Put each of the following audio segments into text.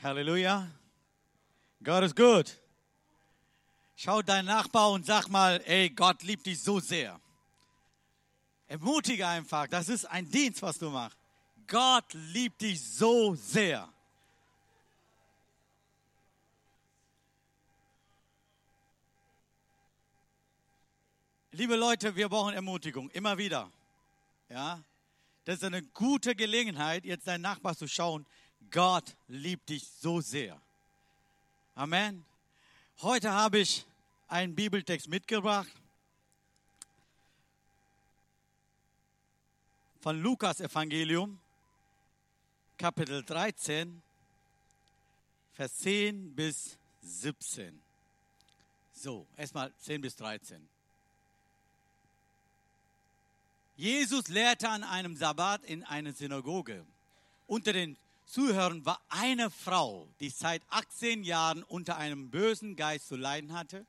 Halleluja. Gott ist gut. Schau deinen Nachbar und sag mal, ey, Gott liebt dich so sehr. Ermutige einfach, das ist ein Dienst, was du machst. Gott liebt dich so sehr. Liebe Leute, wir brauchen Ermutigung, immer wieder. Ja, das ist eine gute Gelegenheit, jetzt deinen Nachbar zu schauen. Gott liebt dich so sehr. Amen. Heute habe ich einen Bibeltext mitgebracht von Lukas Evangelium, Kapitel 13, Vers 10 bis 17. So, erstmal 10 bis 13. Jesus lehrte an einem Sabbat in einer Synagoge. Unter den Zuhörern war eine Frau, die seit 18 Jahren unter einem bösen Geist zu leiden hatte,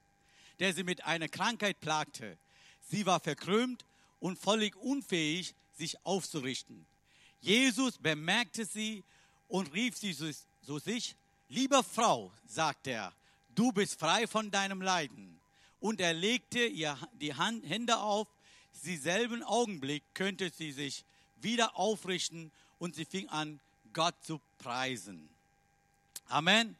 der sie mit einer Krankheit plagte. Sie war verkrümmt und völlig unfähig, sich aufzurichten. Jesus bemerkte sie und rief sie zu sich, Liebe Frau, sagte er, du bist frei von deinem Leiden. Und er legte ihr die Hand, Hände auf dieselben Augenblick könnte sie sich wieder aufrichten und sie fing an, Gott zu preisen. Amen.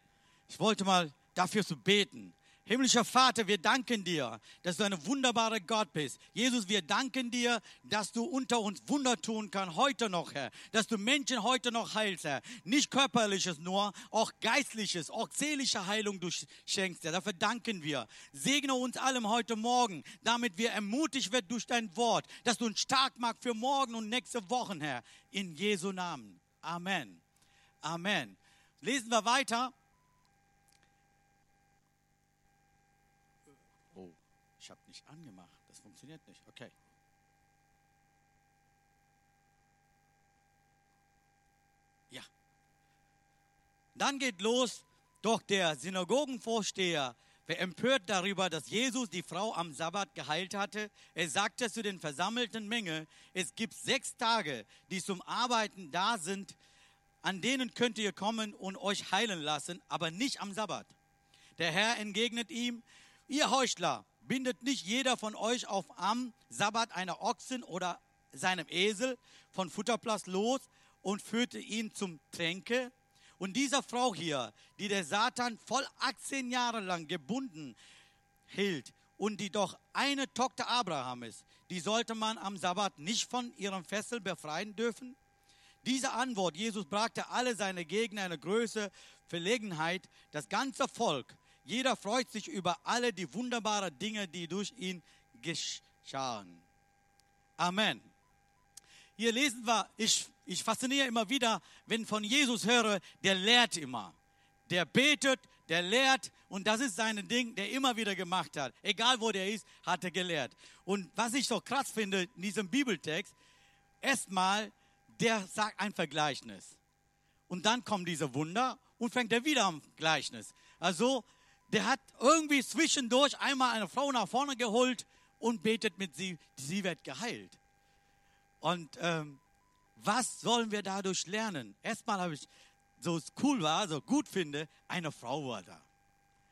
Ich wollte mal dafür zu beten, Himmlischer Vater, wir danken dir, dass du ein wunderbarer Gott bist. Jesus, wir danken dir, dass du unter uns Wunder tun kannst, heute noch, Herr. Dass du Menschen heute noch heilst, Herr. Nicht körperliches nur, auch geistliches, auch seelische Heilung du schenkst, Herr. Dafür danken wir. Segne uns allem heute Morgen, damit wir ermutigt werden durch dein Wort, dass du uns stark machst für morgen und nächste Wochen, Herr. In Jesu Namen. Amen. Amen. Lesen wir weiter. Ich habe nicht angemacht. Das funktioniert nicht. Okay. Ja. Dann geht los, doch der Synagogenvorsteher war empört darüber, dass Jesus die Frau am Sabbat geheilt hatte. Er sagte zu den versammelten Menge, es gibt sechs Tage, die zum Arbeiten da sind, an denen könnt ihr kommen und euch heilen lassen, aber nicht am Sabbat. Der Herr entgegnet ihm, ihr Heuchler, bindet nicht jeder von euch auf am Sabbat einer Ochsen oder seinem Esel von Futterplatz los und führte ihn zum Tränke? Und dieser Frau hier, die der Satan voll 18 Jahre lang gebunden hielt und die doch eine Tochter Abraham ist, die sollte man am Sabbat nicht von ihrem Fessel befreien dürfen? Diese Antwort Jesus brachte alle seine Gegner eine größere Verlegenheit. Das ganze Volk jeder freut sich über alle die wunderbaren Dinge, die durch ihn geschahen. Amen. Hier lesen wir, ich, ich fasziniere immer wieder, wenn von Jesus höre, der lehrt immer. Der betet, der lehrt und das ist sein Ding, der immer wieder gemacht hat. Egal wo der ist, hat er gelehrt. Und was ich so krass finde in diesem Bibeltext, erstmal, der sagt ein Vergleichnis. Und dann kommen diese Wunder und fängt er wieder am Gleichnis. Also der hat irgendwie zwischendurch einmal eine Frau nach vorne geholt und betet mit sie, sie wird geheilt. Und ähm, was sollen wir dadurch lernen? Erstmal habe ich, so es cool war, so gut finde, eine Frau war da.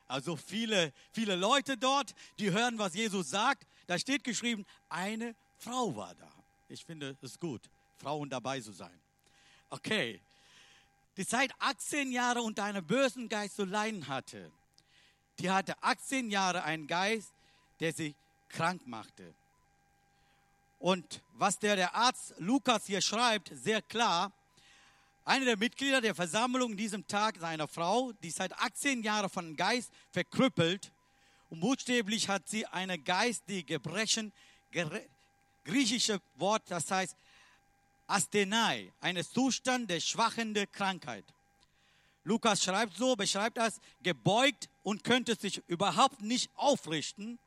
Also viele, viele Leute dort, die hören, was Jesus sagt. Da steht geschrieben, eine Frau war da. Ich finde es gut, Frauen dabei zu sein. Okay. Die seit 18 Jahre unter einem bösen Geist zu leiden hatte die hatte 18 Jahre einen Geist, der sie krank machte. Und was der, der Arzt Lukas hier schreibt, sehr klar, einer der Mitglieder der Versammlung in diesem Tag seiner Frau, die seit 18 Jahren von Geist verkrüppelt und buchstäblich hat sie eine geistige Gebrechen, griechische Wort, das heißt Asthenai, ein Zustand der schwachenden Krankheit. Lukas schreibt so, beschreibt das, gebeugt und könnte sich überhaupt nicht aufrichten.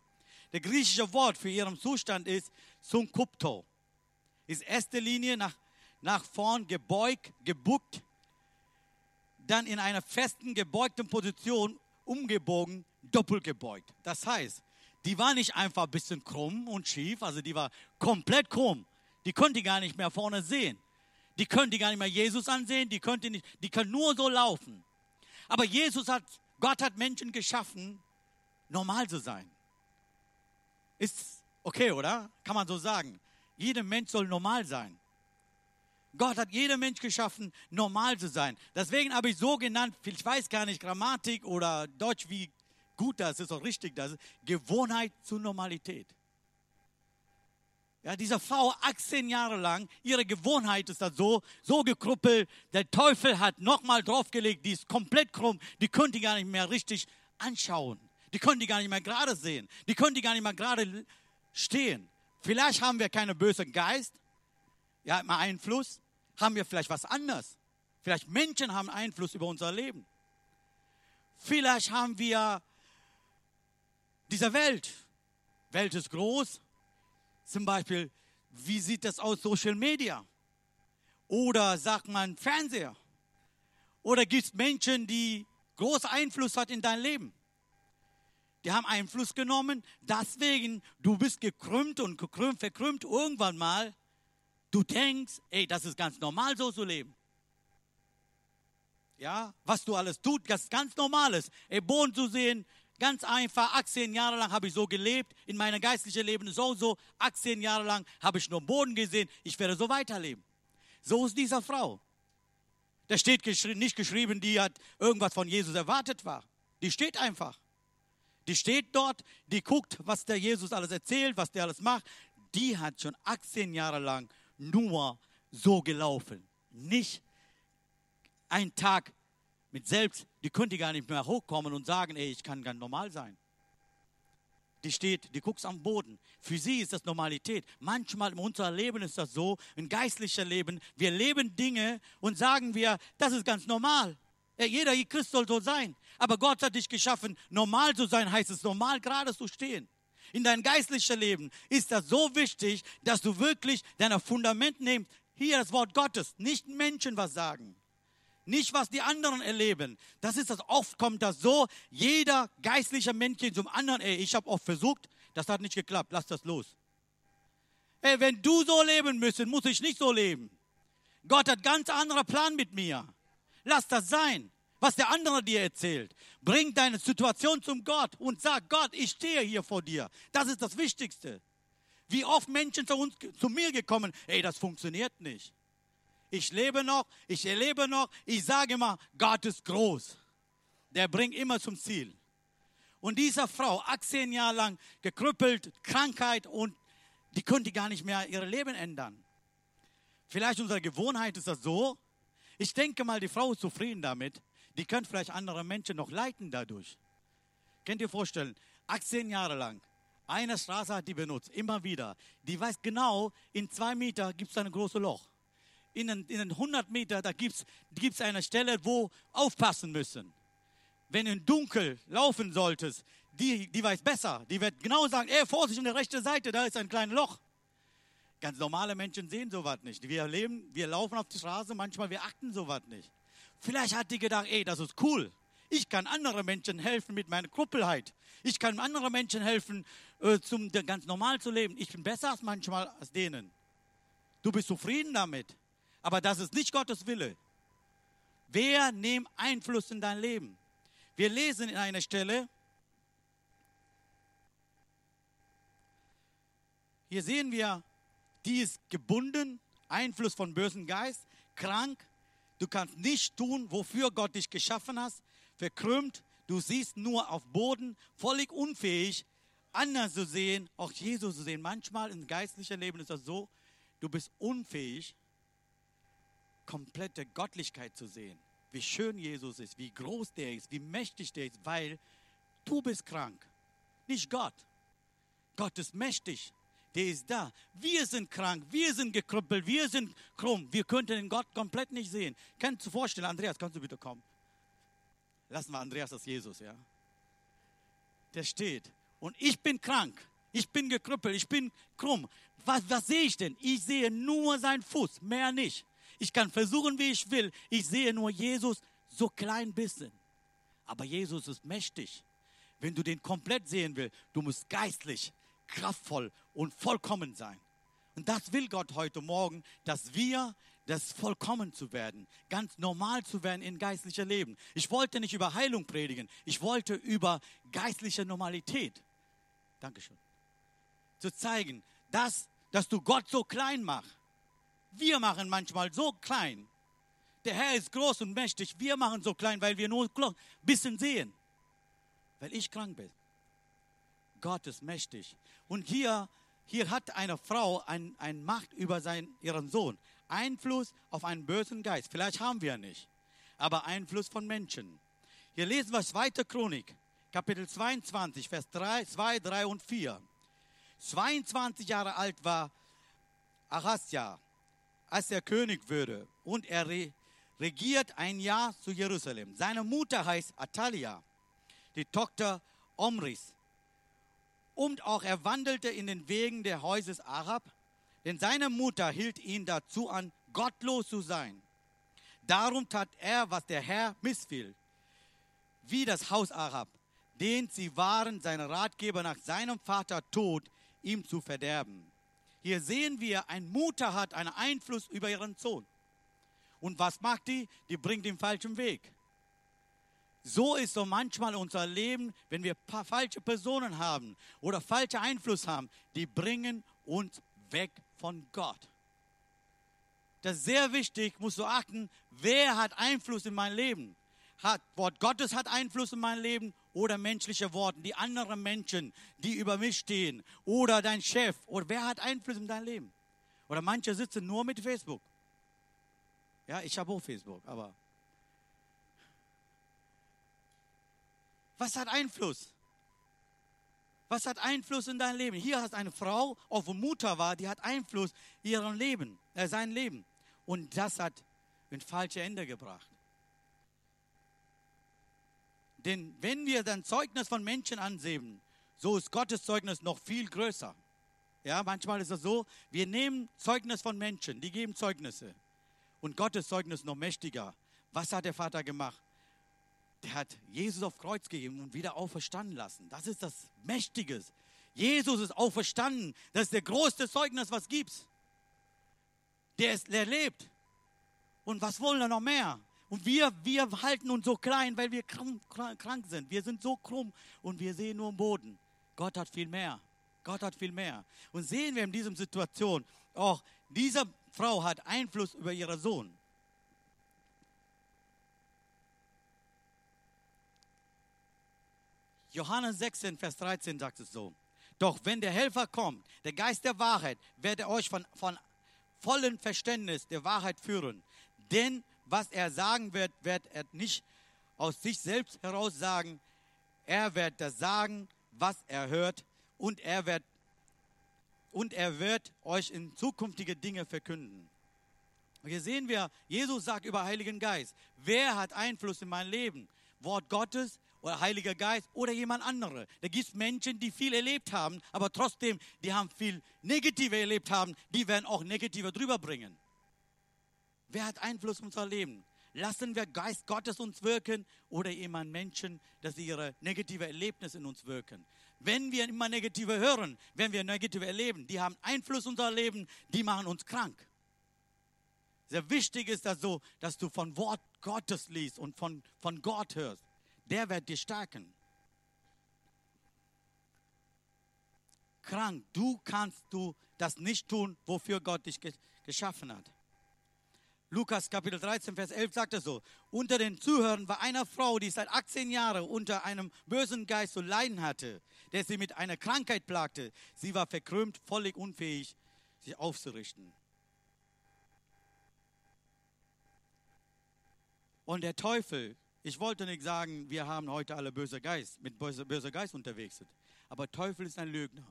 Der griechische Wort für ihren Zustand ist Sunkupto. Ist erste Linie nach, nach vorn gebeugt, gebuckt, dann in einer festen, gebeugten Position umgebogen, doppelt gebeugt. Das heißt, die war nicht einfach ein bisschen krumm und schief, also die war komplett krumm. Die konnte gar nicht mehr vorne sehen. Die die gar nicht mehr Jesus ansehen, die können, nicht, die können nur so laufen. Aber Jesus hat, Gott hat Menschen geschaffen, normal zu sein. Ist okay, oder? Kann man so sagen. Jeder Mensch soll normal sein. Gott hat jeden Mensch geschaffen, normal zu sein. Deswegen habe ich so genannt, ich weiß gar nicht, Grammatik oder Deutsch, wie gut das ist, auch richtig das ist, Gewohnheit zur Normalität. Ja, dieser Frau 18 Jahre lang, ihre Gewohnheit ist das so, so gekruppelt. Der Teufel hat nochmal draufgelegt, die ist komplett krumm, die die gar nicht mehr richtig anschauen. Die die gar nicht mehr gerade sehen. Die die gar nicht mehr gerade stehen. Vielleicht haben wir keinen bösen Geist, ja, mal Einfluss. Haben wir vielleicht was anderes? Vielleicht Menschen haben Einfluss über unser Leben. Vielleicht haben wir diese Welt. Welt ist groß. Zum Beispiel, wie sieht das aus Social Media? Oder sagt man Fernseher? Oder gibt es Menschen, die großen Einfluss hat in dein Leben? Die haben Einfluss genommen, deswegen du bist gekrümmt und gekrümmt, verkrümmt irgendwann mal Du denkst, ey, das ist ganz normal, so zu leben. Ja, was du alles tut, das ist ganz normales. Ey, Boden zu sehen, ganz einfach. 18 Jahre lang habe ich so gelebt. In meinem geistlichen Leben so so. 18 Jahre lang habe ich nur Boden gesehen. Ich werde so weiterleben. So ist dieser Frau. Da steht geschri nicht geschrieben, die hat irgendwas von Jesus erwartet war. Die steht einfach. Die steht dort, die guckt, was der Jesus alles erzählt, was der alles macht. Die hat schon 18 Jahre lang nur so gelaufen. Nicht ein Tag mit selbst, die könnte gar nicht mehr hochkommen und sagen, ey, ich kann ganz normal sein. Die steht, die guckt am Boden. Für sie ist das Normalität. Manchmal in unserem Leben ist das so, ein geistlicher Leben. Wir leben Dinge und sagen wir, das ist ganz normal. Jeder Christ soll so sein. Aber Gott hat dich geschaffen, normal zu sein, heißt es normal gerade zu stehen in dein geistliches Leben ist das so wichtig, dass du wirklich dein Fundament nimmst. Hier das Wort Gottes, nicht Menschen was sagen. Nicht, was die anderen erleben. Das ist das, oft kommt das so, jeder geistliche Mensch zum anderen, ey, ich habe oft versucht, das hat nicht geklappt, lass das los. Ey, wenn du so leben müsstest, muss ich nicht so leben. Gott hat ganz anderer Plan mit mir. Lass das sein was der andere dir erzählt. Bring deine Situation zum Gott und sag, Gott, ich stehe hier vor dir. Das ist das Wichtigste. Wie oft Menschen zu, uns, zu mir gekommen, ey, das funktioniert nicht. Ich lebe noch, ich erlebe noch, ich sage immer, Gott ist groß. Der bringt immer zum Ziel. Und dieser Frau, 18 Jahre lang gekrüppelt, Krankheit und die konnte gar nicht mehr ihr Leben ändern. Vielleicht unsere Gewohnheit ist das so. Ich denke mal, die Frau ist zufrieden damit die können vielleicht andere Menschen noch leiten dadurch. Könnt ihr vorstellen, 18 Jahre lang, eine Straße hat die benutzt, immer wieder. Die weiß genau, in zwei Meter gibt es ein großes Loch. In, in 100 Meter, da gibt es eine Stelle, wo aufpassen müssen. Wenn du dunkel laufen solltest, die, die weiß besser. Die wird genau sagen, ey, Vorsicht, an der rechten Seite, da ist ein kleines Loch. Ganz normale Menschen sehen sowas nicht. Wir leben, wir laufen auf die Straße, manchmal wir achten sowas nicht. Vielleicht hat die gedacht, ey, das ist cool. Ich kann anderen Menschen helfen mit meiner Kruppelheit. Ich kann anderen Menschen helfen, äh, zum ganz normal zu leben. Ich bin besser als manchmal als denen. Du bist zufrieden damit. Aber das ist nicht Gottes Wille. Wer nimmt Einfluss in dein Leben? Wir lesen in einer Stelle, hier sehen wir, die ist gebunden, Einfluss von bösen Geist, krank, Du kannst nicht tun, wofür Gott dich geschaffen hat. Verkrümmt, du siehst nur auf Boden, völlig unfähig, anders zu sehen, auch Jesus zu sehen. Manchmal im geistlichen Leben ist das so, du bist unfähig, komplette Göttlichkeit zu sehen. Wie schön Jesus ist, wie groß der ist, wie mächtig der ist, weil du bist krank, nicht Gott. Gott ist mächtig der ist da. Wir sind krank, wir sind gekrüppelt, wir sind krumm. Wir könnten den Gott komplett nicht sehen. Kannst du vorstellen, Andreas, kannst du bitte kommen? Lassen wir Andreas als Jesus, ja? Der steht. Und ich bin krank. Ich bin gekrüppelt, ich bin krumm. Was, was sehe ich denn? Ich sehe nur seinen Fuß, mehr nicht. Ich kann versuchen, wie ich will. Ich sehe nur Jesus so klein bisschen. Aber Jesus ist mächtig. Wenn du den komplett sehen willst, du musst geistlich kraftvoll und vollkommen sein. Und das will Gott heute Morgen, dass wir das vollkommen zu werden, ganz normal zu werden in geistlicher Leben. Ich wollte nicht über Heilung predigen, ich wollte über geistliche Normalität. Dankeschön. Zu zeigen, dass, dass du Gott so klein machst. Wir machen manchmal so klein. Der Herr ist groß und mächtig. Wir machen so klein, weil wir nur ein bisschen sehen. Weil ich krank bin. Gott ist mächtig. Und hier, hier hat eine Frau ein, ein Macht über seinen, ihren Sohn. Einfluss auf einen bösen Geist. Vielleicht haben wir nicht, aber Einfluss von Menschen. Hier lesen wir 2. Chronik, Kapitel 22, Vers 3, 2, 3 und 4. 22 Jahre alt war Ahasja, als er König würde und er regiert ein Jahr zu Jerusalem. Seine Mutter heißt Atalia, die Tochter Omris. Und auch er wandelte in den Wegen der Häuses Arab denn seine Mutter hielt ihn dazu an, gottlos zu sein. Darum tat er, was der Herr missfiel, wie das Haus Arab, den sie waren, seine Ratgeber nach seinem Vater Tod, ihm zu verderben. Hier sehen wir, ein Mutter hat einen Einfluss über ihren Sohn. Und was macht die? Die bringt den falschen Weg. So ist so manchmal unser Leben, wenn wir falsche Personen haben oder falschen Einfluss haben, die bringen uns weg von Gott. Das ist sehr wichtig, musst du achten, wer hat Einfluss in mein Leben? Hat Wort Gottes hat Einfluss in mein Leben oder menschliche Worte, die anderen Menschen, die über mich stehen oder dein Chef oder wer hat Einfluss in dein Leben? Oder manche sitzen nur mit Facebook. Ja, ich habe auch Facebook, aber was hat Einfluss? Was hat Einfluss in dein Leben? Hier hast eine Frau, auch wo Mutter war, die hat Einfluss in ihrem Leben, äh, sein Leben. Und das hat ein falsches Ende gebracht. Denn wenn wir dann Zeugnis von Menschen ansehen, so ist Gottes Zeugnis noch viel größer. Ja, manchmal ist es so, wir nehmen Zeugnis von Menschen, die geben Zeugnisse. Und Gottes Zeugnis noch mächtiger. Was hat der Vater gemacht? Der hat Jesus auf Kreuz gegeben und wieder auferstanden lassen. Das ist das Mächtiges. Jesus ist auferstanden. Das ist der größte Zeugnis, was gibt's. Der, ist, der lebt. Und was wollen wir noch mehr? Und wir, wir halten uns so klein, weil wir krank, krank sind. Wir sind so krumm und wir sehen nur den Boden. Gott hat viel mehr. Gott hat viel mehr. Und sehen wir in dieser Situation auch, diese Frau hat Einfluss über ihren Sohn. Johannes 16, Vers 13 sagt es so. Doch wenn der Helfer kommt, der Geist der Wahrheit, werde euch von, von vollem Verständnis der Wahrheit führen. Denn was er sagen wird, wird er nicht aus sich selbst heraus sagen. Er wird das sagen, was er hört, und er wird, und er wird euch in zukünftige Dinge verkünden. hier sehen wir, Jesus sagt über Heiligen Geist, wer hat Einfluss in mein Leben? Wort Gottes, oder Heiliger Geist oder jemand andere. Da gibt es Menschen, die viel erlebt haben, aber trotzdem, die haben viel Negative erlebt haben, die werden auch Negative drüber bringen. Wer hat Einfluss auf unser Leben? Lassen wir Geist Gottes uns wirken oder jemand Menschen, dass sie ihre negative Erlebnisse in uns wirken? Wenn wir immer Negative hören, wenn wir Negative erleben, die haben Einfluss auf unser Leben, die machen uns krank. Sehr wichtig ist das so, dass du von Wort Gottes liest und von, von Gott hörst der wird dich stärken. Krank, du kannst du das nicht tun, wofür Gott dich geschaffen hat. Lukas Kapitel 13, Vers 11 sagt es so. Unter den Zuhörern war eine Frau, die seit 18 Jahren unter einem bösen Geist zu leiden hatte, der sie mit einer Krankheit plagte. Sie war verkrümmt, völlig unfähig, sich aufzurichten. Und der Teufel ich wollte nicht sagen, wir haben heute alle böse Geist, mit böser böse Geist unterwegs sind. Aber Teufel ist ein Lügner.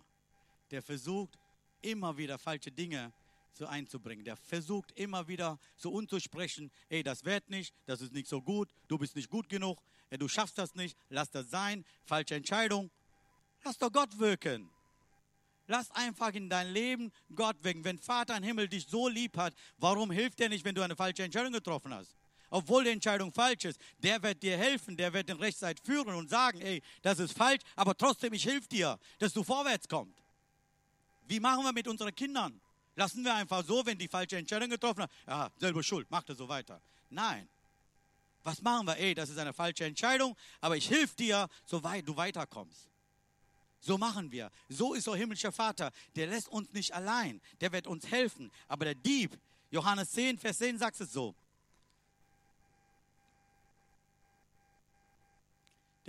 Der versucht immer wieder falsche Dinge so einzubringen. Der versucht immer wieder so unzusprechen, ey, das wird nicht, das ist nicht so gut, du bist nicht gut genug, ey, du schaffst das nicht, lass das sein, falsche Entscheidung. Lass doch Gott wirken. Lass einfach in dein Leben Gott wirken. Wenn Vater im Himmel dich so lieb hat, warum hilft er nicht, wenn du eine falsche Entscheidung getroffen hast? Obwohl die Entscheidung falsch ist, der wird dir helfen, der wird den Rechtszeit führen und sagen, ey, das ist falsch, aber trotzdem, ich helfe dir, dass du vorwärts kommst. Wie machen wir mit unseren Kindern? Lassen wir einfach so, wenn die falsche Entscheidung getroffen hat, ja, selber schuld, macht er so weiter. Nein. Was machen wir? Ey, das ist eine falsche Entscheidung, aber ich helfe dir, soweit du weiterkommst. So machen wir. So ist der himmlische Vater. Der lässt uns nicht allein. Der wird uns helfen. Aber der Dieb, Johannes 10, Vers 10 sagt es so.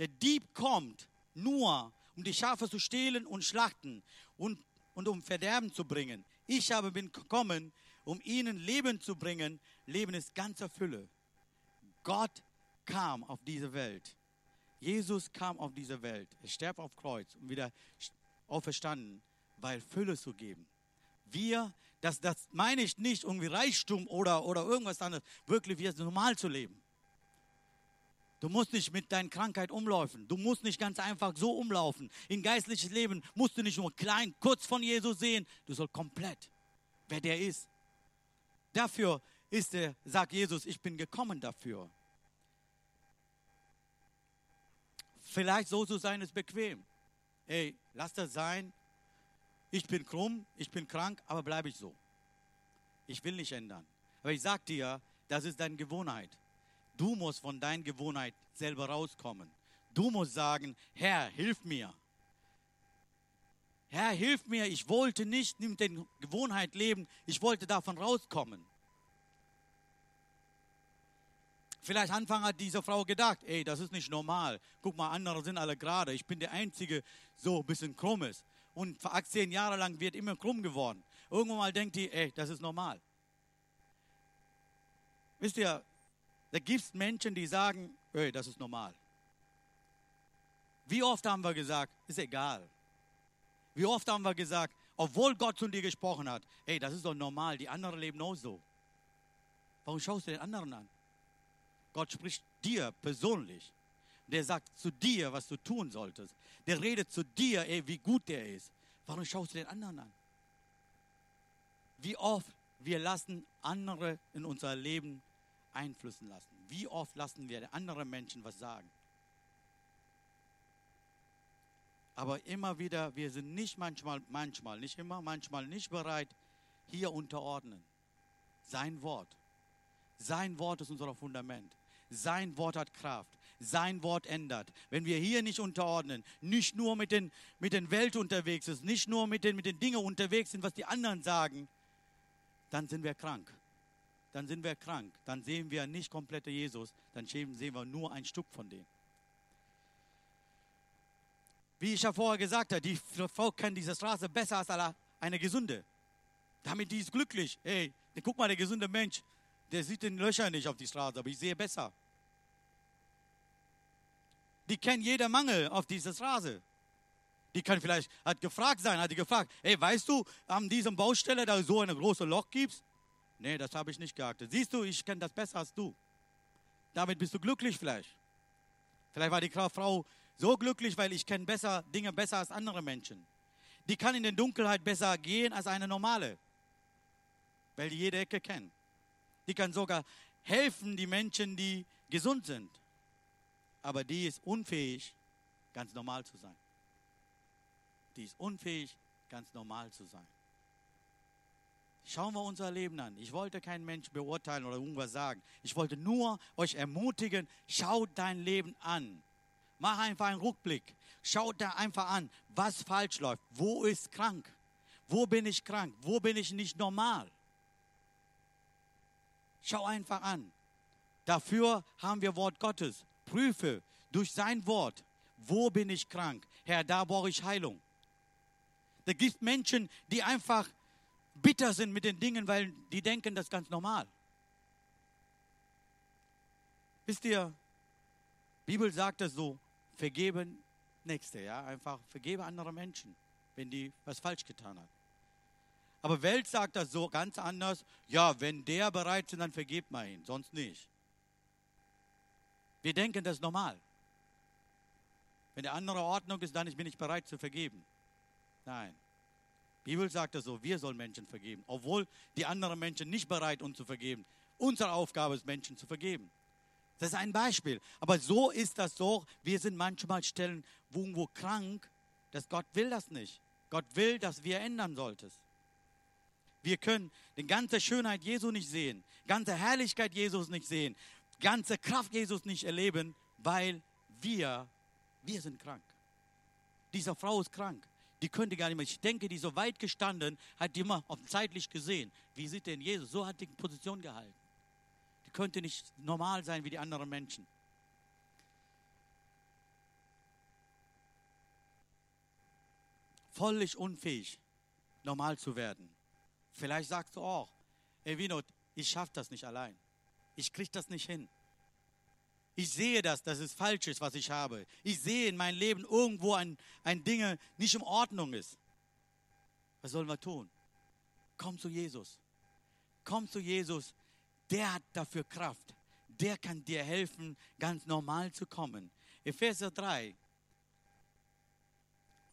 Der Dieb kommt nur, um die Schafe zu stehlen und schlachten und, und um Verderben zu bringen. Ich habe bin gekommen, um ihnen Leben zu bringen. Leben ist ganzer Fülle. Gott kam auf diese Welt. Jesus kam auf diese Welt. Er starb auf Kreuz und wieder auferstanden, weil Fülle zu geben. Wir, das, das meine ich nicht irgendwie Reichtum oder, oder irgendwas anderes, wirklich wie es normal zu leben. Du musst nicht mit deiner Krankheit umlaufen. Du musst nicht ganz einfach so umlaufen. In geistliches Leben musst du nicht nur klein, kurz von Jesus sehen. Du sollst komplett, wer der ist. Dafür ist er, sagt Jesus, ich bin gekommen dafür. Vielleicht so zu sein ist bequem. Ey, lass das sein. Ich bin krumm, ich bin krank, aber bleibe ich so. Ich will nicht ändern. Aber ich sage dir, das ist deine Gewohnheit. Du musst von deiner Gewohnheit selber rauskommen. Du musst sagen, Herr, hilf mir. Herr, hilf mir. Ich wollte nicht mit der Gewohnheit leben. Ich wollte davon rauskommen. Vielleicht Anfang hat diese Frau gedacht, ey, das ist nicht normal. Guck mal, andere sind alle gerade. Ich bin der Einzige, so ein bisschen krumm ist. Und 18 Jahre lang wird immer krumm geworden. Irgendwann mal denkt die, ey, das ist normal. Wisst ihr, da gibt es Menschen, die sagen, ey, das ist normal. Wie oft haben wir gesagt, ist egal. Wie oft haben wir gesagt, obwohl Gott zu dir gesprochen hat, ey, das ist doch normal, die anderen leben auch so. Warum schaust du den anderen an? Gott spricht dir persönlich. Der sagt zu dir, was du tun solltest. Der redet zu dir, ey, wie gut der ist. Warum schaust du den anderen an? Wie oft wir lassen andere in unser Leben einflüssen lassen. Wie oft lassen wir andere Menschen was sagen? Aber immer wieder, wir sind nicht manchmal, manchmal, nicht immer, manchmal nicht bereit, hier unterordnen. Sein Wort. Sein Wort ist unser Fundament. Sein Wort hat Kraft. Sein Wort ändert. Wenn wir hier nicht unterordnen, nicht nur mit den, mit den Welt unterwegs sind, nicht nur mit den, mit den Dingen unterwegs sind, was die anderen sagen, dann sind wir krank. Dann sind wir krank. Dann sehen wir nicht komplette Jesus. Dann sehen wir nur ein Stück von dem. Wie ich ja vorher gesagt habe, die Frau kennt diese Straße besser als eine gesunde. Damit die ist glücklich. Hey, guck mal, der gesunde Mensch, der sieht den Löcher nicht auf die Straße, aber ich sehe besser. Die kennen jeder Mangel auf dieser Straße. Die kann vielleicht, hat gefragt sein, hat die gefragt, hey, weißt du, an diesem Baustelle da so eine große Loch gibt? Nee, das habe ich nicht geachtet. Siehst du, ich kenne das besser als du. Damit bist du glücklich vielleicht. Vielleicht war die Frau so glücklich, weil ich kenne besser Dinge besser als andere Menschen. Die kann in der Dunkelheit besser gehen als eine normale, weil die jede Ecke kennt. Die kann sogar helfen, die Menschen, die gesund sind. Aber die ist unfähig, ganz normal zu sein. Die ist unfähig, ganz normal zu sein. Schauen wir unser Leben an. Ich wollte keinen Mensch beurteilen oder irgendwas sagen. Ich wollte nur euch ermutigen, schaut dein Leben an. Mach einfach einen Rückblick. Schaut da einfach an, was falsch läuft. Wo ist krank? Wo bin ich krank? Wo bin ich nicht normal? Schau einfach an. Dafür haben wir Wort Gottes. Prüfe durch sein Wort, wo bin ich krank? Herr, da brauche ich Heilung. Da gibt Menschen, die einfach bitter sind mit den Dingen, weil die denken, das ist ganz normal. Wisst ihr, Bibel sagt es so, vergeben Nächste, ja, einfach vergebe andere Menschen, wenn die was falsch getan haben. Aber Welt sagt das so ganz anders. Ja, wenn der bereit ist, dann vergebt man ihn, sonst nicht. Wir denken, das ist normal. Wenn der andere Ordnung ist, dann bin ich bereit zu vergeben. Nein. Die Bibel sagt das so, wir sollen Menschen vergeben, obwohl die anderen Menschen nicht bereit sind, uns zu vergeben. Unsere Aufgabe ist, Menschen zu vergeben. Das ist ein Beispiel. Aber so ist das so. Wir sind manchmal Stellen irgendwo krank, dass Gott will das nicht. Gott will, dass wir ändern sollten. Wir können die ganze Schönheit Jesu nicht sehen, ganze Herrlichkeit Jesus nicht sehen, ganze Kraft Jesus nicht erleben, weil wir, wir sind krank. Diese Frau ist krank. Die könnte gar nicht mehr. Ich denke, die so weit gestanden, hat die immer zeitlich gesehen. Wie sieht denn Jesus? So hat die Position gehalten. Die könnte nicht normal sein wie die anderen Menschen. Völlig unfähig, normal zu werden. Vielleicht sagst du auch, ey Vinod, ich schaffe das nicht allein. Ich kriege das nicht hin. Ich sehe das, dass es falsch ist, was ich habe. Ich sehe in meinem Leben irgendwo ein, ein Ding nicht in Ordnung ist. Was sollen wir tun? Komm zu Jesus. Komm zu Jesus. Der hat dafür Kraft. Der kann dir helfen, ganz normal zu kommen. Epheser 3.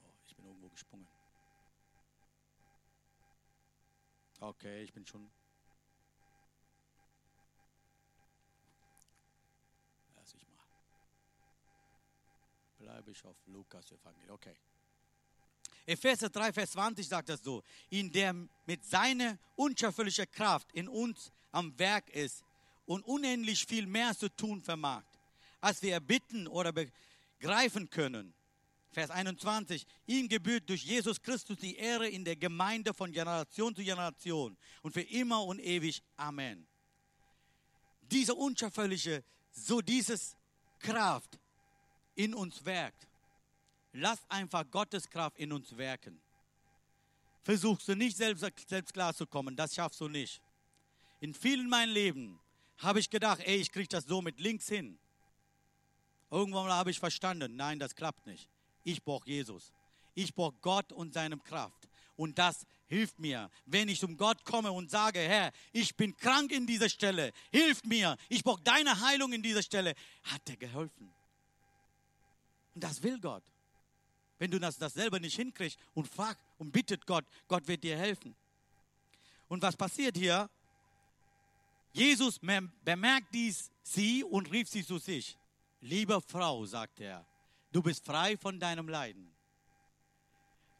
Oh, ich bin irgendwo gesprungen. Okay, ich bin schon bleibe ich auf Lukas Evangelium. Okay. Epheser 3, Vers 20 sagt das so, in der mit seiner unschöpferlichen Kraft in uns am Werk ist und unendlich viel mehr zu tun vermag, als wir erbitten oder begreifen können. Vers 21, ihm gebührt durch Jesus Christus die Ehre in der Gemeinde von Generation zu Generation und für immer und ewig. Amen. Diese unschöpferliche, so dieses Kraft, in uns werkt. Lass einfach Gottes Kraft in uns wirken. Versuchst du nicht selbst, selbst klarzukommen, das schaffst du nicht. In vielen meinem Leben habe ich gedacht, ey, ich kriege das so mit links hin. Irgendwann habe ich verstanden, nein, das klappt nicht. Ich brauche Jesus. Ich brauche Gott und seine Kraft. Und das hilft mir, wenn ich zum Gott komme und sage, Herr, ich bin krank in dieser Stelle, hilf mir, ich brauche deine Heilung in dieser Stelle, hat er geholfen. Und das will Gott. Wenn du das, das selber nicht hinkriegst und frag und bittet Gott, Gott wird dir helfen. Und was passiert hier? Jesus bemerkt dies sie und rief sie zu sich. Liebe Frau, sagt er, du bist frei von deinem Leiden.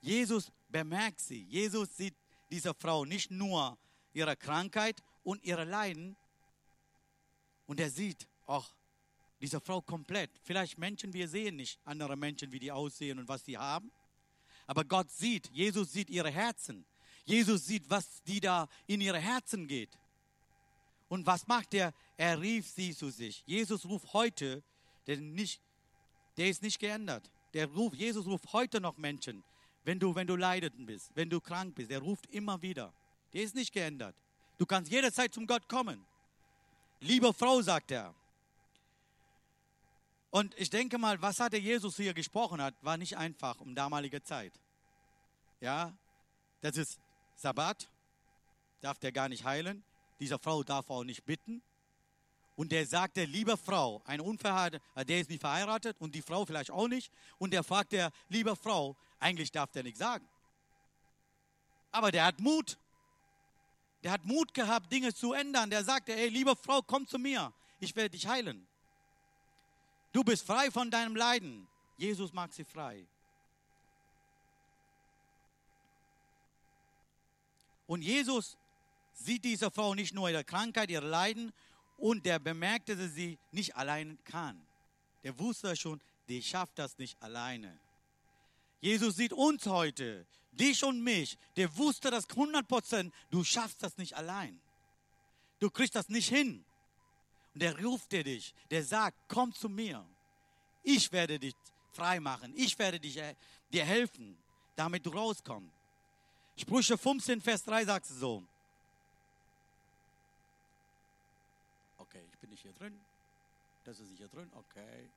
Jesus bemerkt sie. Jesus sieht diese Frau nicht nur ihre Krankheit und ihre Leiden, und er sieht auch diese Frau komplett. Vielleicht Menschen, wir sehen nicht andere Menschen, wie die aussehen und was sie haben. Aber Gott sieht, Jesus sieht ihre Herzen. Jesus sieht, was die da in ihre Herzen geht. Und was macht er? Er rief sie zu sich. Jesus ruft heute, der, nicht, der ist nicht geändert. Der ruft, Jesus ruft heute noch Menschen, wenn du, wenn du leidend bist, wenn du krank bist. Er ruft immer wieder. Der ist nicht geändert. Du kannst jederzeit zum Gott kommen. Liebe Frau, sagt er, und ich denke mal, was hatte Jesus hier gesprochen hat, war nicht einfach um damalige Zeit. Ja, das ist Sabbat, darf der gar nicht heilen. Dieser Frau darf auch nicht bitten. Und der sagte, liebe Frau, ein Unverheirateter, äh, der ist nicht verheiratet und die Frau vielleicht auch nicht. Und der fragt der, liebe Frau, eigentlich darf der nichts sagen. Aber der hat Mut. Der hat Mut gehabt, Dinge zu ändern. Der sagte, ey, liebe Frau, komm zu mir. Ich werde dich heilen. Du bist frei von deinem Leiden. Jesus macht sie frei. Und Jesus sieht diese Frau nicht nur ihre Krankheit, ihr Leiden und der bemerkte, dass sie nicht allein kann. Der wusste schon, die schafft das nicht alleine. Jesus sieht uns heute, dich und mich, der wusste das 100 Prozent, du schaffst das nicht allein. Du kriegst das nicht hin. Und der ruft dir dich, der sagt, komm zu mir. Ich werde dich frei machen. Ich werde dich, äh, dir helfen, damit du rauskommst. Sprüche 15, Vers 3 sagt es so. Okay, ich bin nicht hier drin. Das ist nicht hier drin. Okay.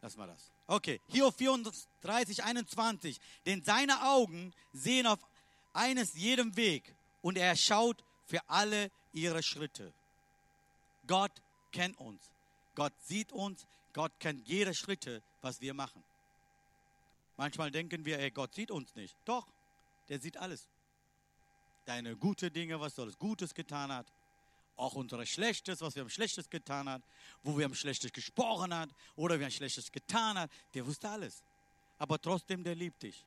Lass mal das. Okay, hier 34, 21. Denn seine Augen sehen auf eines jedem Weg und er schaut für alle ihre Schritte. Gott kennt uns. Gott sieht uns. Gott kennt jede Schritte, was wir machen. Manchmal denken wir, ey, Gott sieht uns nicht. Doch, der sieht alles. Deine gute Dinge, was du alles Gutes getan hat. Auch unsere Schlechtes, was wir am Schlechtes getan haben. Wo wir am Schlechtes gesprochen haben oder wir am Schlechtes getan haben. Der wusste alles. Aber trotzdem, der liebt dich.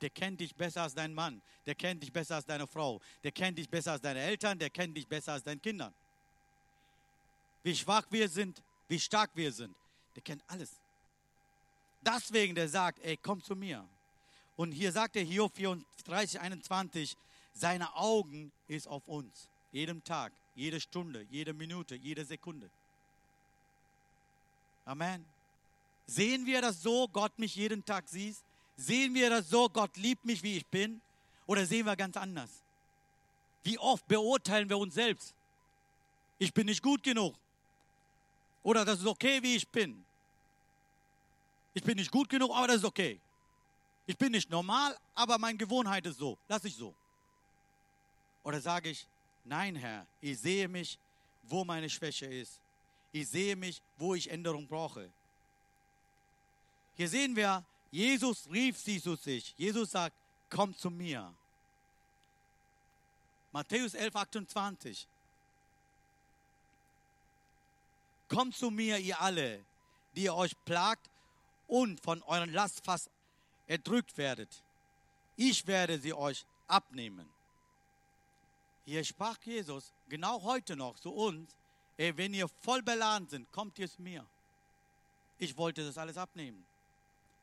der kennt dich besser als dein Mann, der kennt dich besser als deine Frau, der kennt dich besser als deine Eltern, der kennt dich besser als deine Kinder. Wie schwach wir sind, wie stark wir sind, der kennt alles. Deswegen, der sagt, ey, komm zu mir. Und hier sagt er Hiob 34, 21, seine Augen ist auf uns. Jedem Tag, jede Stunde, jede Minute, jede Sekunde. Amen. Sehen wir das so, Gott mich jeden Tag sieht? Sehen wir das so, Gott liebt mich, wie ich bin? Oder sehen wir ganz anders? Wie oft beurteilen wir uns selbst? Ich bin nicht gut genug. Oder das ist okay, wie ich bin. Ich bin nicht gut genug, aber das ist okay. Ich bin nicht normal, aber meine Gewohnheit ist so. Lass ich so. Oder sage ich, nein, Herr, ich sehe mich, wo meine Schwäche ist. Ich sehe mich, wo ich Änderung brauche. Hier sehen wir, Jesus rief sie zu sich. Jesus sagt, komm zu mir. Matthäus 11, 28. Kommt zu mir, ihr alle, die ihr euch plagt und von euren Last fast erdrückt werdet. Ich werde sie euch abnehmen. Hier sprach Jesus genau heute noch zu uns, ey, wenn ihr voll beladen sind, kommt ihr zu mir. Ich wollte das alles abnehmen.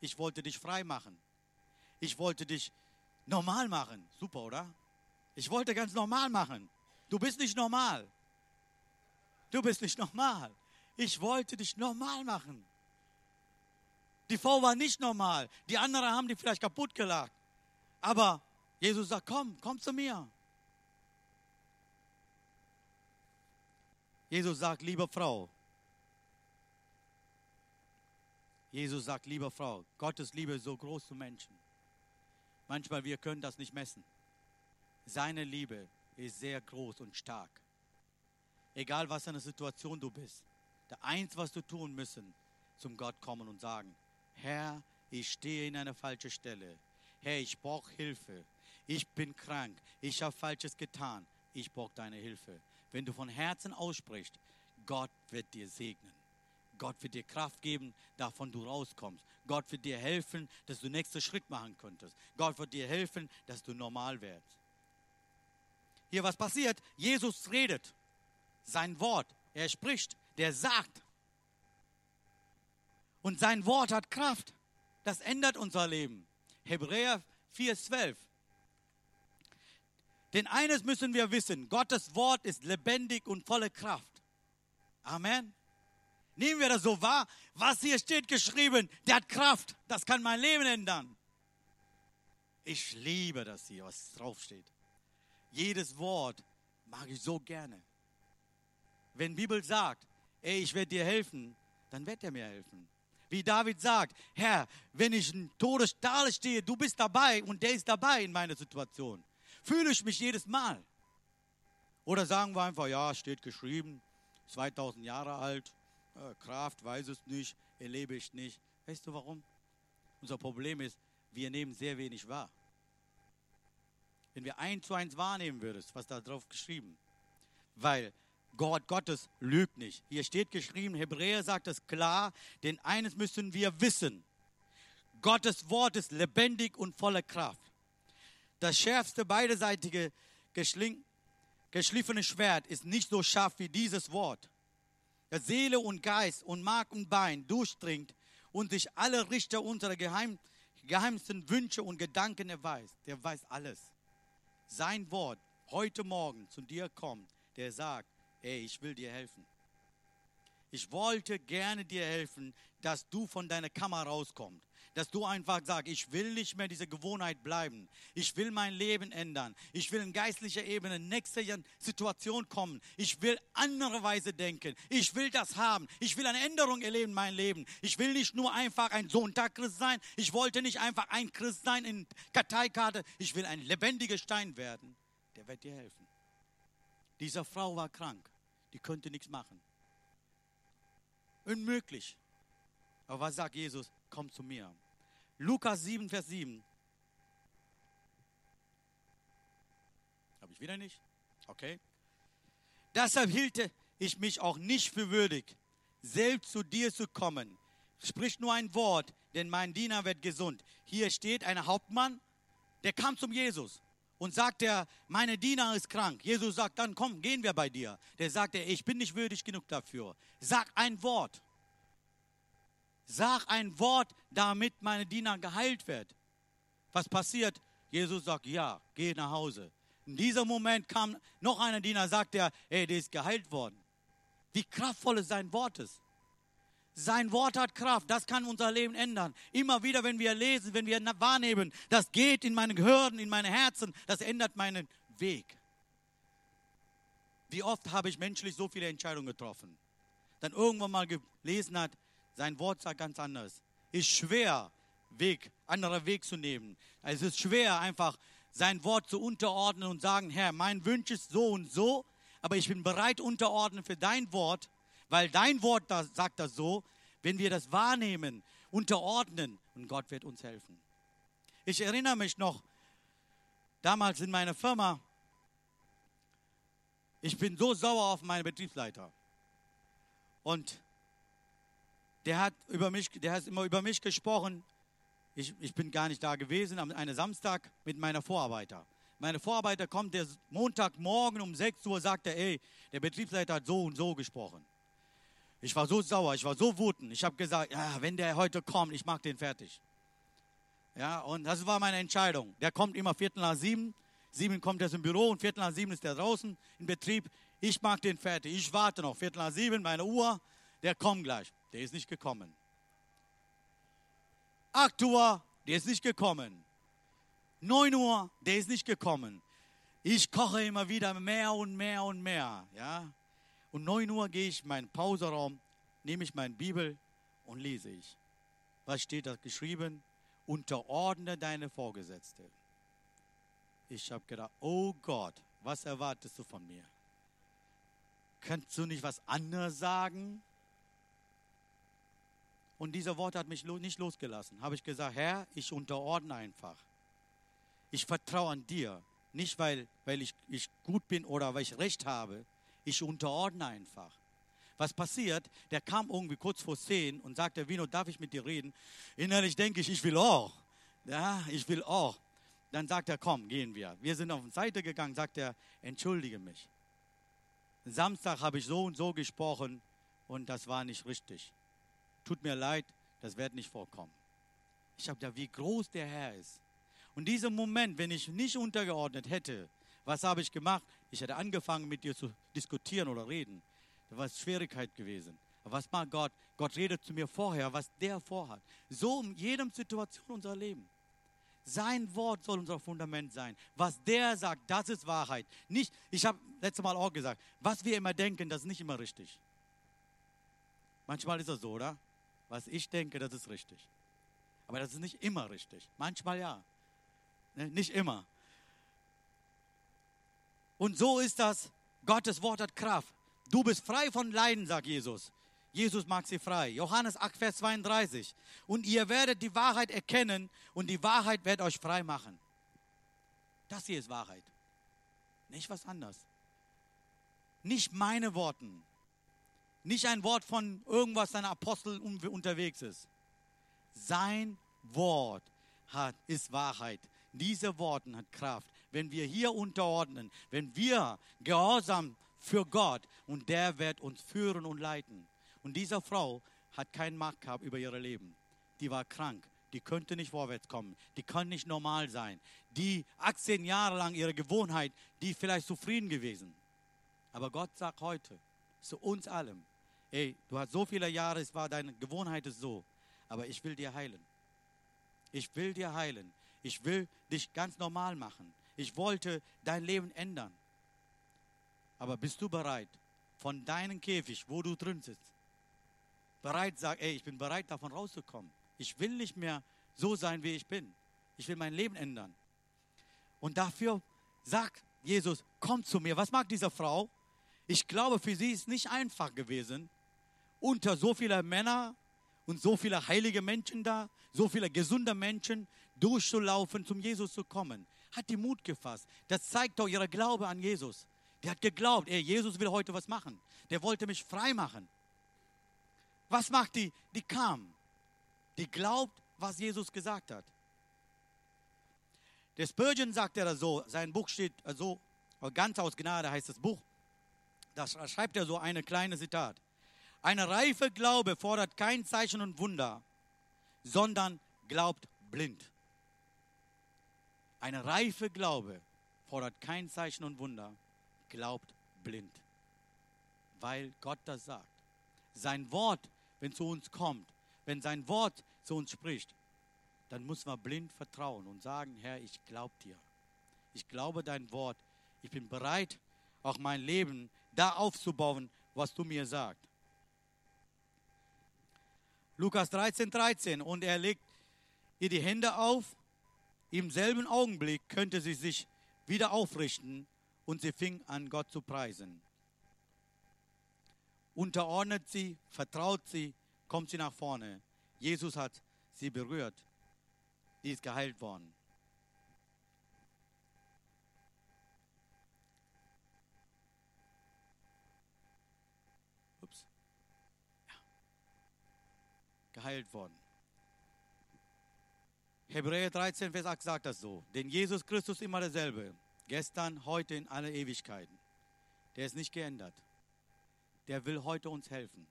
Ich wollte dich frei machen. Ich wollte dich normal machen. Super, oder? Ich wollte ganz normal machen. Du bist nicht normal. Du bist nicht normal. Ich wollte dich normal machen. Die Frau war nicht normal. Die anderen haben die vielleicht kaputt gelacht. Aber Jesus sagt, komm, komm zu mir. Jesus sagt, liebe Frau, Jesus sagt, liebe Frau, Gottes Liebe ist so groß zu Menschen. Manchmal wir können das nicht messen. Seine Liebe ist sehr groß und stark. Egal was für eine Situation du bist. Der eins, was du tun müssen, zum Gott kommen und sagen, Herr, ich stehe in einer falschen Stelle. Herr, ich brauche Hilfe. Ich bin krank. Ich habe Falsches getan. Ich brauche deine Hilfe. Wenn du von Herzen aussprichst, Gott wird dir segnen. Gott wird dir Kraft geben, davon du rauskommst. Gott wird dir helfen, dass du nächsten Schritt machen könntest. Gott wird dir helfen, dass du normal wirst. Hier, was passiert? Jesus redet. Sein Wort, er spricht, der sagt. Und sein Wort hat Kraft. Das ändert unser Leben. Hebräer 4,12. Denn eines müssen wir wissen: Gottes Wort ist lebendig und volle Kraft. Amen. Nehmen wir das so wahr? Was hier steht geschrieben, der hat Kraft. Das kann mein Leben ändern. Ich liebe das hier, was draufsteht. Jedes Wort mag ich so gerne. Wenn Bibel sagt, ey, ich werde dir helfen, dann wird er mir helfen. Wie David sagt, Herr, wenn ich in Todesstahl stehe, du bist dabei und der ist dabei in meiner Situation. Fühle ich mich jedes Mal. Oder sagen wir einfach, ja, steht geschrieben, 2000 Jahre alt, äh, Kraft, weiß es nicht, erlebe ich nicht. Weißt du warum? Unser Problem ist, wir nehmen sehr wenig wahr. Wenn wir eins zu eins wahrnehmen würdest, was da drauf geschrieben, weil Gott Gottes lügt nicht. Hier steht geschrieben, Hebräer sagt es klar, denn eines müssen wir wissen. Gottes Wort ist lebendig und voller Kraft. Das schärfste beiderseitige geschliffene Schwert ist nicht so scharf wie dieses Wort das Seele und Geist und Mark und Bein durchdringt und sich alle Richter unserer geheim, geheimsten Wünsche und Gedanken erweist. Der weiß alles. Sein Wort heute Morgen zu dir kommt, der sagt, ey, ich will dir helfen. Ich wollte gerne dir helfen, dass du von deiner Kammer rauskommst dass du einfach sagst, ich will nicht mehr diese Gewohnheit bleiben. Ich will mein Leben ändern. Ich will in geistlicher Ebene nächste Situation kommen. Ich will andere Weise denken. Ich will das haben. Ich will eine Änderung erleben in meinem Leben. Ich will nicht nur einfach ein Sonntag-Christ sein. Ich wollte nicht einfach ein Christ sein in Karteikarte. Ich will ein lebendiger Stein werden. Der wird dir helfen. Diese Frau war krank. Die könnte nichts machen. Unmöglich. Aber was sagt Jesus? Komm zu mir. Lukas 7, Vers 7. Habe ich wieder nicht? Okay. Deshalb hielte ich mich auch nicht für würdig, selbst zu dir zu kommen. Sprich nur ein Wort, denn mein Diener wird gesund. Hier steht ein Hauptmann, der kam zum Jesus und sagt er, meine Diener ist krank. Jesus sagt, dann komm, gehen wir bei dir. Der sagt er, ich bin nicht würdig genug dafür. Sag ein Wort. Sag ein Wort, damit meine Diener geheilt wird. Was passiert? Jesus sagt, ja, geh nach Hause. In diesem Moment kam noch einer Diener, sagt er, ey, der ist geheilt worden. Wie kraftvoll ist sein Wort ist. Sein Wort hat Kraft, das kann unser Leben ändern. Immer wieder, wenn wir lesen, wenn wir wahrnehmen, das geht in meine Gehirn, in meine Herzen, das ändert meinen Weg. Wie oft habe ich menschlich so viele Entscheidungen getroffen? Dann irgendwann mal gelesen hat, sein Wort sagt ganz anders. Ist schwer, Weg, anderer Weg zu nehmen. Es ist schwer, einfach sein Wort zu unterordnen und sagen, Herr, mein Wunsch ist so und so, aber ich bin bereit unterordnen für dein Wort weil dein Wort da, sagt das so, wenn wir das wahrnehmen, unterordnen und Gott wird uns helfen. Ich erinnere mich noch, damals in meiner Firma, ich bin so sauer auf meinen Betriebsleiter. Und der hat, über mich, der hat immer über mich gesprochen. Ich, ich bin gar nicht da gewesen, am einen Samstag mit meiner Vorarbeiter. Meine Vorarbeiter kommt der Montagmorgen um 6 Uhr, sagt er, ey, der Betriebsleiter hat so und so gesprochen. Ich war so sauer, ich war so wütend. Ich habe gesagt, ja, wenn der heute kommt, ich mache den fertig. Ja, und das war meine Entscheidung. Der kommt immer Viertel nach sieben. Sieben kommt er im Büro und Viertel nach sieben ist er draußen im Betrieb. Ich mag den fertig. Ich warte noch. Viertel nach sieben, meine Uhr. Der kommt gleich. Der ist nicht gekommen. Acht Uhr, der ist nicht gekommen. Neun Uhr, der ist nicht gekommen. Ich koche immer wieder mehr und mehr und mehr. Ja, und 9 Uhr gehe ich in meinen Pauseraum, nehme ich meine Bibel und lese ich. Was steht da geschrieben? Unterordne deine Vorgesetzte. Ich habe gedacht, oh Gott, was erwartest du von mir? Kannst du nicht was anderes sagen? Und dieser Wort hat mich nicht losgelassen. Habe ich gesagt, Herr, ich unterordne einfach. Ich vertraue an dir. Nicht, weil, weil ich, ich gut bin oder weil ich Recht habe, ich unterordne einfach. Was passiert? Der kam irgendwie kurz vor zehn und sagte, Vino, darf ich mit dir reden? Innerlich denke ich, ich will auch. Ja, ich will auch. Dann sagt er, komm, gehen wir. Wir sind auf die Seite gegangen, sagt er, entschuldige mich. Samstag habe ich so und so gesprochen und das war nicht richtig. Tut mir leid, das wird nicht vorkommen. Ich habe da, wie groß der Herr ist. Und dieser Moment, wenn ich nicht untergeordnet hätte, was habe ich gemacht? Ich hätte angefangen, mit dir zu diskutieren oder reden. Da war es Schwierigkeit gewesen. Aber was macht Gott? Gott redet zu mir vorher, was der vorhat. So in jedem Situation unser Leben. Sein Wort soll unser Fundament sein. Was der sagt, das ist Wahrheit. Nicht, ich habe letztes Mal auch gesagt, was wir immer denken, das ist nicht immer richtig. Manchmal ist es so, oder? Was ich denke, das ist richtig. Aber das ist nicht immer richtig. Manchmal ja. Ne, nicht immer. Und so ist das. Gottes Wort hat Kraft. Du bist frei von Leiden, sagt Jesus. Jesus macht sie frei. Johannes 8, Vers 32. Und ihr werdet die Wahrheit erkennen und die Wahrheit wird euch frei machen. Das hier ist Wahrheit. Nicht was anderes. Nicht meine Worten. Nicht ein Wort von irgendwas, ein Apostel unterwegs ist. Sein Wort hat, ist Wahrheit. Diese Worte hat Kraft wenn wir hier unterordnen, wenn wir gehorsam für Gott und der wird uns führen und leiten. Und diese Frau hat keinen Macht gehabt über ihr Leben. Die war krank, die könnte nicht vorwärts kommen, die kann nicht normal sein. Die 18 Jahre lang ihre Gewohnheit, die vielleicht zufrieden gewesen. Aber Gott sagt heute zu uns allem, ey, du hast so viele Jahre, es war deine Gewohnheit ist so, aber ich will dir heilen. Ich will dir heilen. Ich will dich ganz normal machen. Ich wollte dein Leben ändern. Aber bist du bereit, von deinem Käfig, wo du drin sitzt, bereit sag, ey, ich bin bereit, davon rauszukommen. Ich will nicht mehr so sein, wie ich bin. Ich will mein Leben ändern. Und dafür sagt Jesus, komm zu mir. Was mag diese Frau? Ich glaube, für sie ist nicht einfach gewesen, unter so vielen Männern und so viele heilige Menschen da, so viele gesunde Menschen durchzulaufen, zum Jesus zu kommen hat die Mut gefasst. Das zeigt doch ihre Glaube an Jesus. Der hat geglaubt, ey, Jesus will heute was machen. Der wollte mich frei machen. Was macht die? Die kam. Die glaubt, was Jesus gesagt hat. Der Spurgeon sagt er so, sein Buch steht so, ganz aus Gnade heißt das Buch. Da schreibt er so eine kleine Zitat. Eine reife Glaube fordert kein Zeichen und Wunder, sondern glaubt blind. Eine reife Glaube fordert kein Zeichen und Wunder, glaubt blind. Weil Gott das sagt. Sein Wort, wenn zu uns kommt, wenn sein Wort zu uns spricht, dann muss man blind vertrauen und sagen, Herr, ich glaube dir. Ich glaube dein Wort. Ich bin bereit, auch mein Leben da aufzubauen, was du mir sagst. Lukas 13, 13. Und er legt ihr die Hände auf. Im selben Augenblick könnte sie sich wieder aufrichten und sie fing an, Gott zu preisen. Unterordnet sie, vertraut sie, kommt sie nach vorne. Jesus hat sie berührt. Die ist geheilt worden. Ups. Ja. Geheilt worden. Hebräer 13, Vers 8 sagt das so. Denn Jesus Christus ist immer derselbe. Gestern, heute, in alle Ewigkeiten. Der ist nicht geändert. Der will heute uns helfen.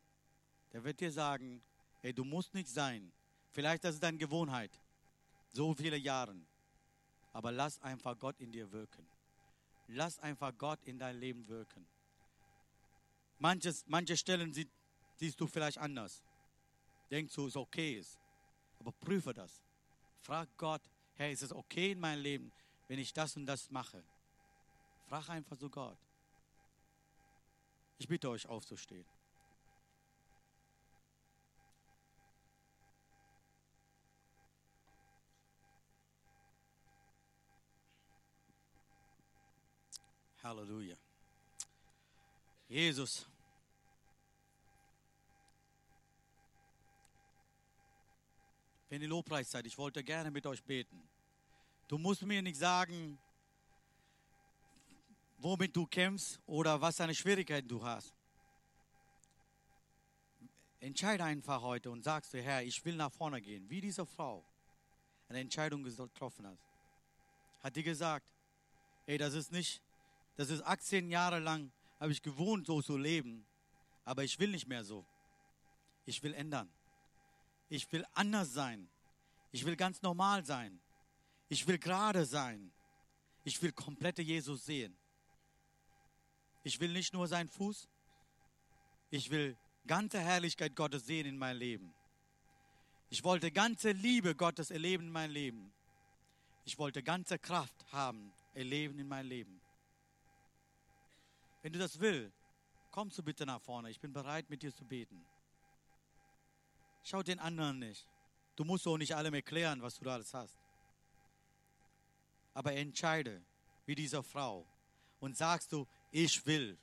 Der wird dir sagen, ey, du musst nicht sein. Vielleicht das ist deine Gewohnheit. So viele Jahre. Aber lass einfach Gott in dir wirken. Lass einfach Gott in dein Leben wirken. Manches, manche Stellen sie, siehst du vielleicht anders. Denkst du, es okay ist. Aber prüfe das. Frag Gott, Herr, ist es okay in meinem Leben, wenn ich das und das mache? Frag einfach so Gott. Ich bitte euch aufzustehen. Halleluja. Jesus. Wenn die Lobpreiszeit, ich wollte gerne mit euch beten. Du musst mir nicht sagen, womit du kämpfst oder was eine Schwierigkeit du hast. Entscheide einfach heute und sagst du, Herr, ich will nach vorne gehen, wie diese Frau eine Entscheidung getroffen hat. Hat die gesagt, ey, das ist nicht das ist 18 Jahre lang, habe ich gewohnt, so zu leben. Aber ich will nicht mehr so. Ich will ändern. Ich will anders sein. Ich will ganz normal sein. Ich will gerade sein. Ich will komplette Jesus sehen. Ich will nicht nur seinen Fuß. Ich will ganze Herrlichkeit Gottes sehen in meinem Leben. Ich wollte ganze Liebe Gottes erleben in meinem Leben. Ich wollte ganze Kraft haben, erleben in meinem Leben. Wenn du das willst, kommst du bitte nach vorne. Ich bin bereit, mit dir zu beten. Schau den anderen nicht. Du musst auch nicht allem erklären, was du da alles hast. Aber entscheide, wie diese Frau, und sagst du, ich will.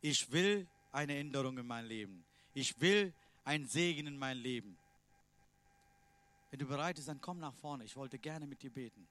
Ich will eine Änderung in meinem Leben. Ich will ein Segen in meinem Leben. Wenn du bereit bist, dann komm nach vorne. Ich wollte gerne mit dir beten.